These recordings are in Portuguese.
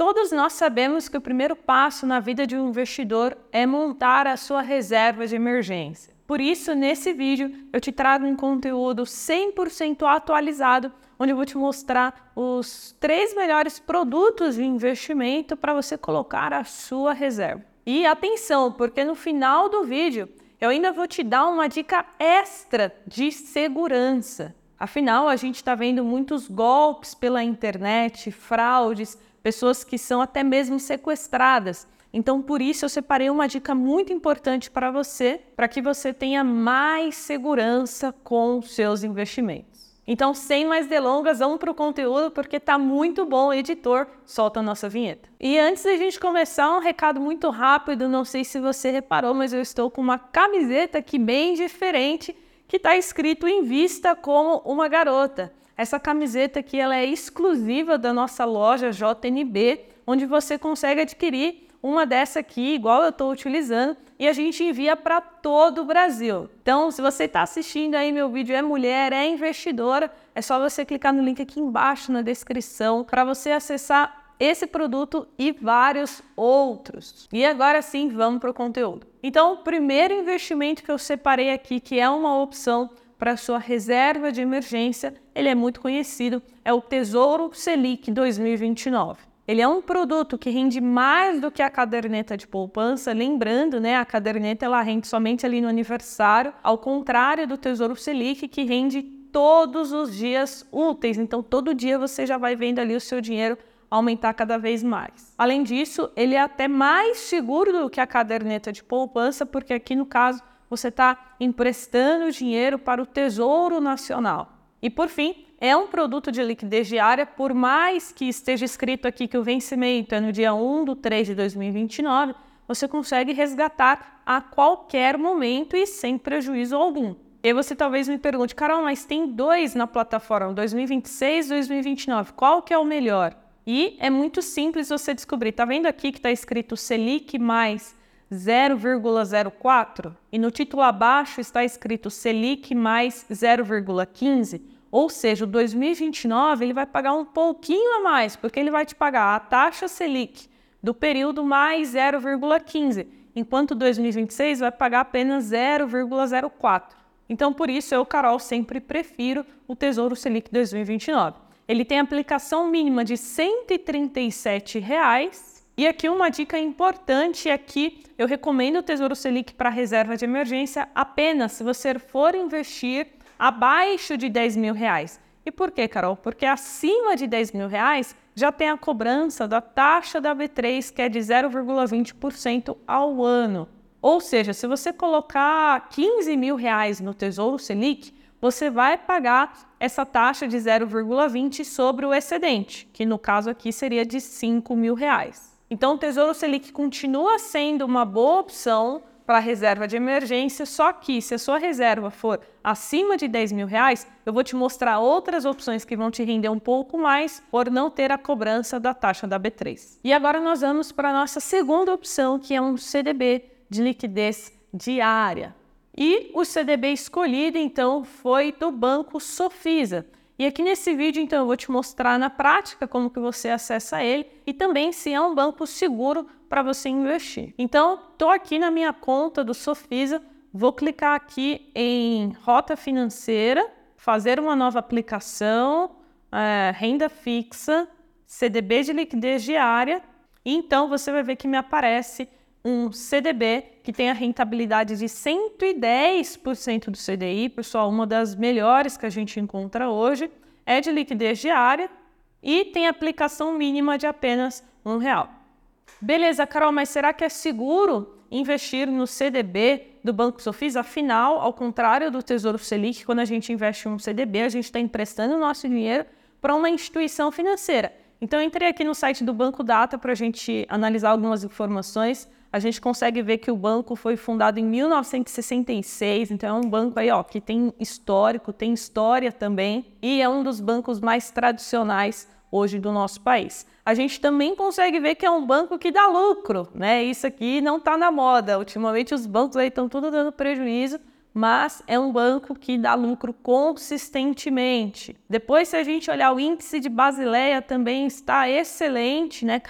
Todos nós sabemos que o primeiro passo na vida de um investidor é montar a sua reserva de emergência. Por isso, nesse vídeo, eu te trago um conteúdo 100% atualizado, onde eu vou te mostrar os três melhores produtos de investimento para você colocar a sua reserva. E atenção, porque no final do vídeo eu ainda vou te dar uma dica extra de segurança. Afinal, a gente está vendo muitos golpes pela internet, fraudes, pessoas que são até mesmo sequestradas. Então, por isso, eu separei uma dica muito importante para você, para que você tenha mais segurança com seus investimentos. Então, sem mais delongas, vamos para o conteúdo porque está muito bom. Editor, solta a nossa vinheta. E antes da gente começar, um recado muito rápido. Não sei se você reparou, mas eu estou com uma camiseta aqui bem diferente que está escrito Invista como uma garota. Essa camiseta aqui ela é exclusiva da nossa loja JNB, onde você consegue adquirir uma dessa aqui, igual eu estou utilizando, e a gente envia para todo o Brasil. Então, se você está assistindo aí meu vídeo, é mulher, é investidora, é só você clicar no link aqui embaixo na descrição para você acessar esse produto e vários outros. E agora sim, vamos para o conteúdo. Então, o primeiro investimento que eu separei aqui, que é uma opção para sua reserva de emergência, ele é muito conhecido, é o Tesouro Selic 2029. Ele é um produto que rende mais do que a caderneta de poupança, lembrando, né, a caderneta ela rende somente ali no aniversário, ao contrário do Tesouro Selic que rende todos os dias úteis. Então todo dia você já vai vendo ali o seu dinheiro aumentar cada vez mais. Além disso, ele é até mais seguro do que a caderneta de poupança, porque aqui no caso você está emprestando dinheiro para o Tesouro Nacional. E por fim, é um produto de liquidez diária, por mais que esteja escrito aqui que o vencimento é no dia 1 de 3 de 2029, você consegue resgatar a qualquer momento e sem prejuízo algum. E você talvez me pergunte, Carol, mas tem dois na plataforma, 2026 e 2029, qual que é o melhor? E é muito simples você descobrir. Tá vendo aqui que está escrito Selic mais 0,04? E no título abaixo está escrito Selic mais 0,15? Ou seja, o 2029 ele vai pagar um pouquinho a mais, porque ele vai te pagar a taxa Selic do período mais 0,15, enquanto 2026 vai pagar apenas 0,04. Então, por isso, eu, Carol, sempre prefiro o Tesouro Selic 2029. Ele tem aplicação mínima de R$ 137. E aqui uma dica importante é que eu recomendo o Tesouro Selic para reserva de emergência apenas se você for investir abaixo de 10 mil reais. E por quê, Carol? Porque acima de 10 mil reais já tem a cobrança da taxa da B3, que é de 0,20% ao ano. Ou seja, se você colocar 15 mil reais no Tesouro Selic, você vai pagar essa taxa de 0,20 sobre o excedente, que no caso aqui seria de 5 mil reais. Então, o Tesouro Selic continua sendo uma boa opção para reserva de emergência, só que se a sua reserva for acima de 10 mil reais, eu vou te mostrar outras opções que vão te render um pouco mais por não ter a cobrança da taxa da B3. E agora nós vamos para a nossa segunda opção, que é um CDB de liquidez diária. E o CDB escolhido, então, foi do Banco Sofisa. E aqui nesse vídeo, então, eu vou te mostrar na prática como que você acessa ele e também se é um banco seguro para você investir. Então, estou aqui na minha conta do Sofisa, vou clicar aqui em Rota Financeira, fazer uma nova aplicação, é, renda fixa, CDB de liquidez diária, e então você vai ver que me aparece um CDB que tem a rentabilidade de 110% do CDI, pessoal, uma das melhores que a gente encontra hoje, é de liquidez diária e tem aplicação mínima de apenas um real. Beleza, Carol, mas será que é seguro investir no CDB do Banco Sofis? Afinal, ao contrário do Tesouro Selic, quando a gente investe em um CDB, a gente está emprestando o nosso dinheiro para uma instituição financeira. Então, entrei aqui no site do Banco Data para a gente analisar algumas informações a gente consegue ver que o banco foi fundado em 1966, então é um banco aí, ó, que tem histórico, tem história também e é um dos bancos mais tradicionais hoje do nosso país. A gente também consegue ver que é um banco que dá lucro, né? Isso aqui não está na moda. Ultimamente os bancos aí estão tudo dando prejuízo, mas é um banco que dá lucro consistentemente. Depois, se a gente olhar o índice de Basileia, também está excelente, né?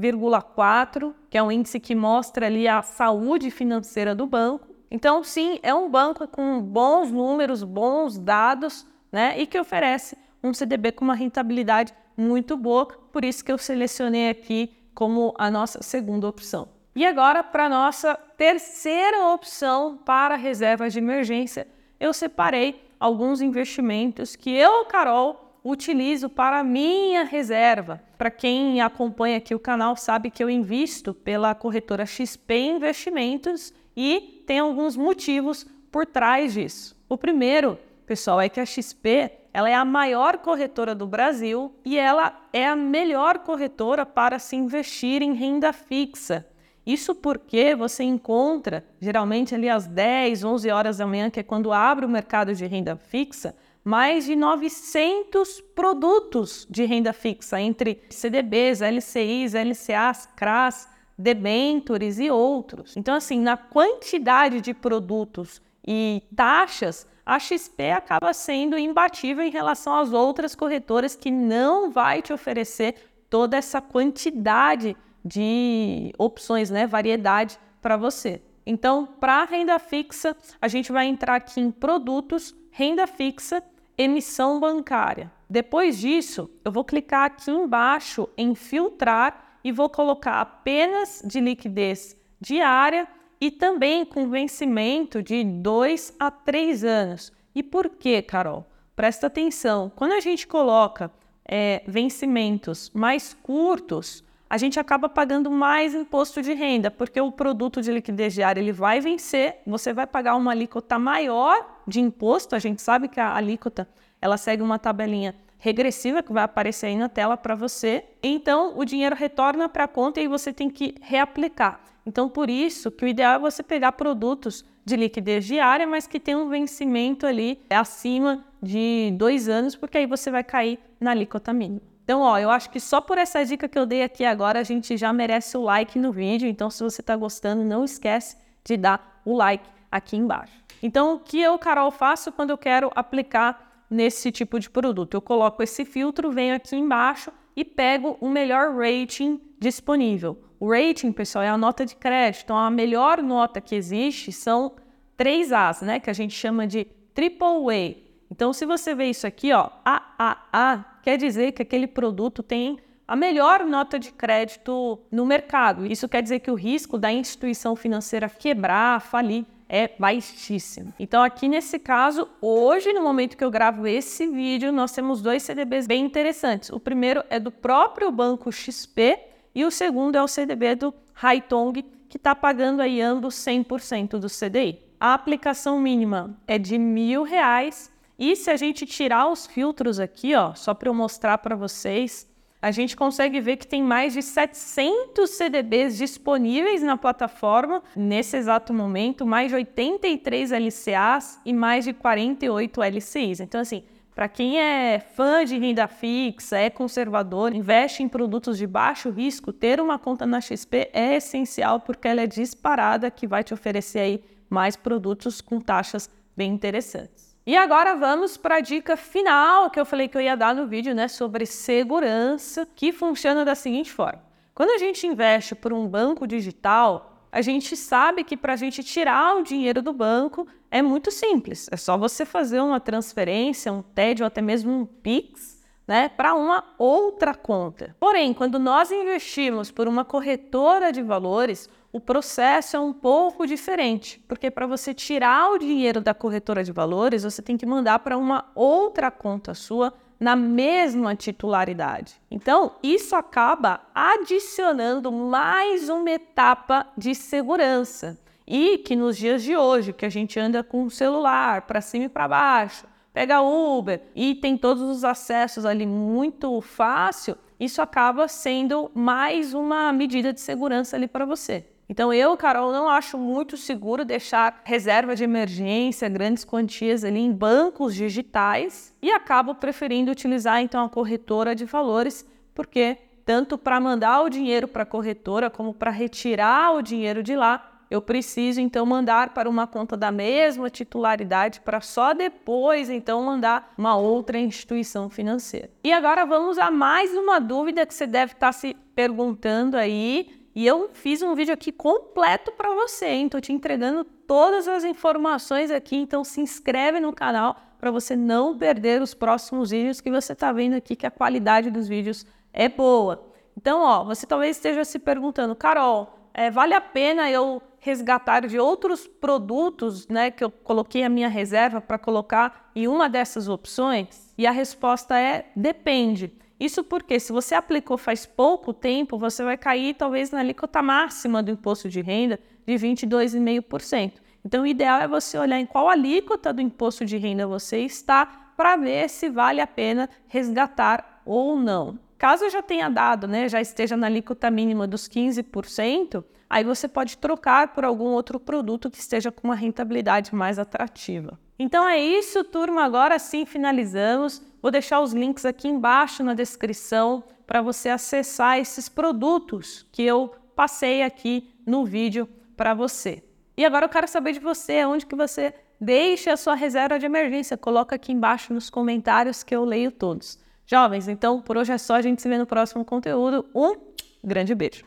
14,4, que é um índice que mostra ali a saúde financeira do banco. Então, sim, é um banco com bons números, bons dados, né? E que oferece um CDB com uma rentabilidade muito boa, por isso que eu selecionei aqui como a nossa segunda opção. E agora, para a nossa terceira opção para reservas de emergência, eu separei alguns investimentos que eu, Carol, utilizo para minha reserva. Para quem acompanha aqui o canal sabe que eu invisto pela corretora XP Investimentos e tem alguns motivos por trás disso. O primeiro, pessoal, é que a XP ela é a maior corretora do Brasil e ela é a melhor corretora para se investir em renda fixa. Isso porque você encontra, geralmente ali às 10, 11 horas da manhã, que é quando abre o mercado de renda fixa, mais de 900 produtos de renda fixa, entre CDBs, LCIs, LCAs, CRAs, debentures e outros. Então, assim, na quantidade de produtos e taxas, a XP acaba sendo imbatível em relação às outras corretoras que não vai te oferecer toda essa quantidade de opções, né, variedade para você. Então, para renda fixa, a gente vai entrar aqui em produtos, renda fixa, emissão bancária. Depois disso, eu vou clicar aqui embaixo em filtrar e vou colocar apenas de liquidez diária e também com vencimento de 2 a 3 anos. E por quê, Carol? Presta atenção, quando a gente coloca é, vencimentos mais curtos, a gente acaba pagando mais imposto de renda, porque o produto de liquidez diária ele vai vencer, você vai pagar uma alíquota maior de imposto, a gente sabe que a alíquota ela segue uma tabelinha regressiva que vai aparecer aí na tela para você. Então, o dinheiro retorna para a conta e você tem que reaplicar. Então, por isso que o ideal é você pegar produtos de liquidez diária, mas que tem um vencimento ali acima de dois anos, porque aí você vai cair na alíquota mínima. Então, ó, eu acho que só por essa dica que eu dei aqui agora, a gente já merece o like no vídeo. Então, se você está gostando, não esquece de dar o like aqui embaixo. Então, o que eu, Carol, faço quando eu quero aplicar nesse tipo de produto? Eu coloco esse filtro, venho aqui embaixo e pego o melhor rating disponível. O rating, pessoal, é a nota de crédito. Então, a melhor nota que existe são 3 As, né? Que a gente chama de AAA. Então, se você vê isso aqui, ó, AAA, quer dizer que aquele produto tem a melhor nota de crédito no mercado. Isso quer dizer que o risco da instituição financeira quebrar, falir, é baixíssimo. Então, aqui nesse caso, hoje, no momento que eu gravo esse vídeo, nós temos dois CDBs bem interessantes. O primeiro é do próprio banco XP e o segundo é o CDB do Haitong, que está pagando aí ambos 100% do CDI. A aplicação mínima é de mil reais e se a gente tirar os filtros aqui, ó, só para eu mostrar para vocês, a gente consegue ver que tem mais de 700 CDBs disponíveis na plataforma nesse exato momento, mais de 83 LCAs e mais de 48 LCIs. Então, assim, para quem é fã de renda fixa, é conservador, investe em produtos de baixo risco, ter uma conta na XP é essencial porque ela é disparada que vai te oferecer aí mais produtos com taxas bem interessantes. E agora vamos para a dica final que eu falei que eu ia dar no vídeo, né, sobre segurança, que funciona da seguinte forma. Quando a gente investe por um banco digital, a gente sabe que para a gente tirar o dinheiro do banco é muito simples. É só você fazer uma transferência, um TED ou até mesmo um PIX, né, para uma outra conta. Porém, quando nós investimos por uma corretora de valores, o processo é um pouco diferente, porque para você tirar o dinheiro da corretora de valores, você tem que mandar para uma outra conta sua na mesma titularidade. Então, isso acaba adicionando mais uma etapa de segurança. E que nos dias de hoje, que a gente anda com o celular para cima e para baixo, pega Uber e tem todos os acessos ali muito fácil, isso acaba sendo mais uma medida de segurança ali para você. Então eu, Carol, não acho muito seguro deixar reserva de emergência, grandes quantias ali em bancos digitais e acabo preferindo utilizar então a corretora de valores, porque tanto para mandar o dinheiro para a corretora como para retirar o dinheiro de lá eu preciso então mandar para uma conta da mesma titularidade para só depois então mandar uma outra instituição financeira. E agora vamos a mais uma dúvida que você deve estar se perguntando aí. E eu fiz um vídeo aqui completo para você, hein? Tô te entregando todas as informações aqui, então se inscreve no canal para você não perder os próximos vídeos que você está vendo aqui que a qualidade dos vídeos é boa. Então, ó, você talvez esteja se perguntando, Carol, é, vale a pena eu resgatar de outros produtos, né, que eu coloquei a minha reserva para colocar em uma dessas opções? E a resposta é depende. Isso porque se você aplicou faz pouco tempo, você vai cair talvez na alíquota máxima do imposto de renda de 22,5%. Então, o ideal é você olhar em qual alíquota do imposto de renda você está para ver se vale a pena resgatar ou não. Caso já tenha dado, né, já esteja na alíquota mínima dos 15%, aí você pode trocar por algum outro produto que esteja com uma rentabilidade mais atrativa. Então é isso, turma. Agora sim finalizamos. Vou deixar os links aqui embaixo na descrição para você acessar esses produtos que eu passei aqui no vídeo para você. E agora eu quero saber de você, onde que você deixa a sua reserva de emergência. Coloca aqui embaixo nos comentários que eu leio todos. Jovens, então por hoje é só. A gente se vê no próximo conteúdo. Um grande beijo.